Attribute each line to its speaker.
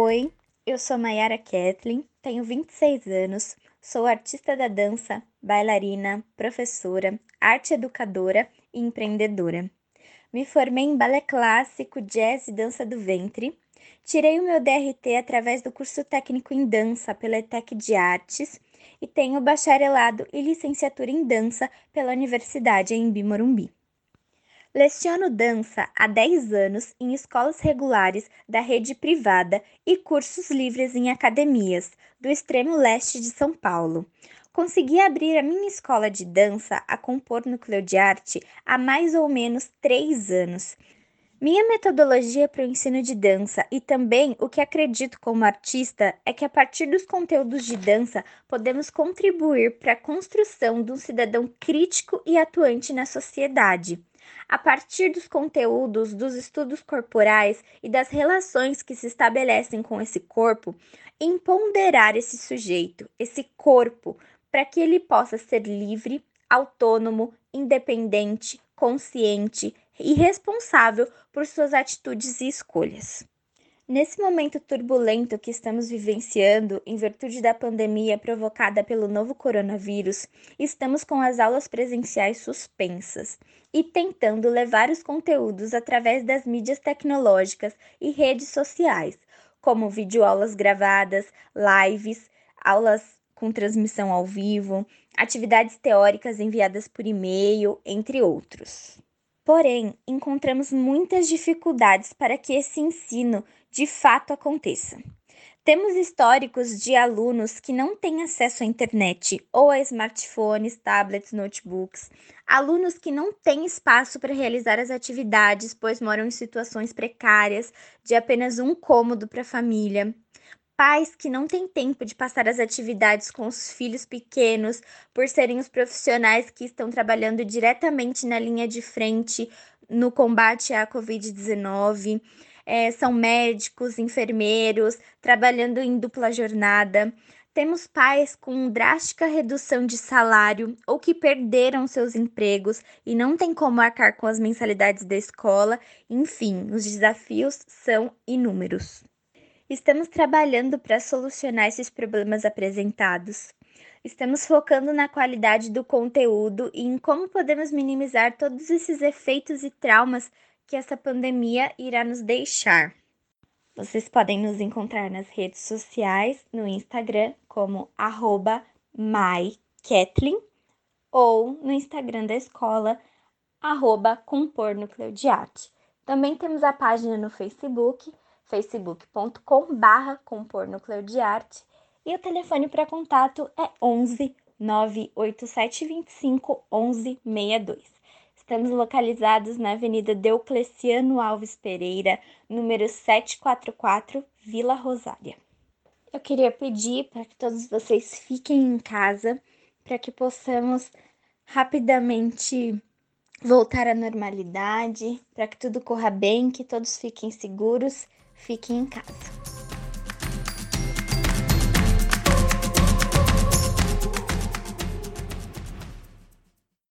Speaker 1: Oi, eu sou Mayara Kathleen, tenho 26 anos, sou artista da dança, bailarina, professora, arte educadora e empreendedora. Me formei em balé clássico, jazz e dança do ventre. Tirei o meu DRT através do curso técnico em dança pela ETEC de Artes e tenho bacharelado e licenciatura em dança pela Universidade em Morumbi. Leciono dança há 10 anos em escolas regulares da rede privada e cursos livres em academias do extremo leste de São Paulo. Consegui abrir a minha escola de dança a compor núcleo de arte há mais ou menos três anos. Minha metodologia para o ensino de dança e também o que acredito como artista é que a partir dos conteúdos de dança podemos contribuir para a construção de um cidadão crítico e atuante na sociedade a partir dos conteúdos, dos estudos corporais e das relações que se estabelecem com esse corpo, empoderar esse sujeito, esse corpo, para que ele possa ser livre, autônomo, independente, consciente e responsável por suas atitudes e escolhas. Nesse momento turbulento que estamos vivenciando, em virtude da pandemia provocada pelo novo coronavírus, estamos com as aulas presenciais suspensas e tentando levar os conteúdos através das mídias tecnológicas e redes sociais, como videoaulas gravadas, lives, aulas com transmissão ao vivo, atividades teóricas enviadas por e-mail, entre outros. Porém, encontramos muitas dificuldades para que esse ensino de fato aconteça. Temos históricos de alunos que não têm acesso à internet ou a smartphones, tablets, notebooks, alunos que não têm espaço para realizar as atividades, pois moram em situações precárias de apenas um cômodo para a família, pais que não têm tempo de passar as atividades com os filhos pequenos, por serem os profissionais que estão trabalhando diretamente na linha de frente no combate à Covid-19. É, são médicos, enfermeiros, trabalhando em dupla jornada. Temos pais com drástica redução de salário ou que perderam seus empregos e não têm como arcar com as mensalidades da escola. Enfim, os desafios são inúmeros. Estamos trabalhando para solucionar esses problemas apresentados. Estamos focando na qualidade do conteúdo e em como podemos minimizar todos esses efeitos e traumas que essa pandemia irá nos deixar. Vocês podem nos encontrar nas redes sociais, no Instagram como mykathleen ou no Instagram da escola arroba. Também temos a página no Facebook facebook.com barra compor núcleo de arte e o telefone para contato é 11 98725 1162. Estamos localizados na Avenida Deocleciano Alves Pereira, número 744, Vila Rosária. Eu queria pedir para que todos vocês fiquem em casa para que possamos rapidamente voltar à normalidade, para que tudo corra bem, que todos fiquem seguros Fiquem em casa.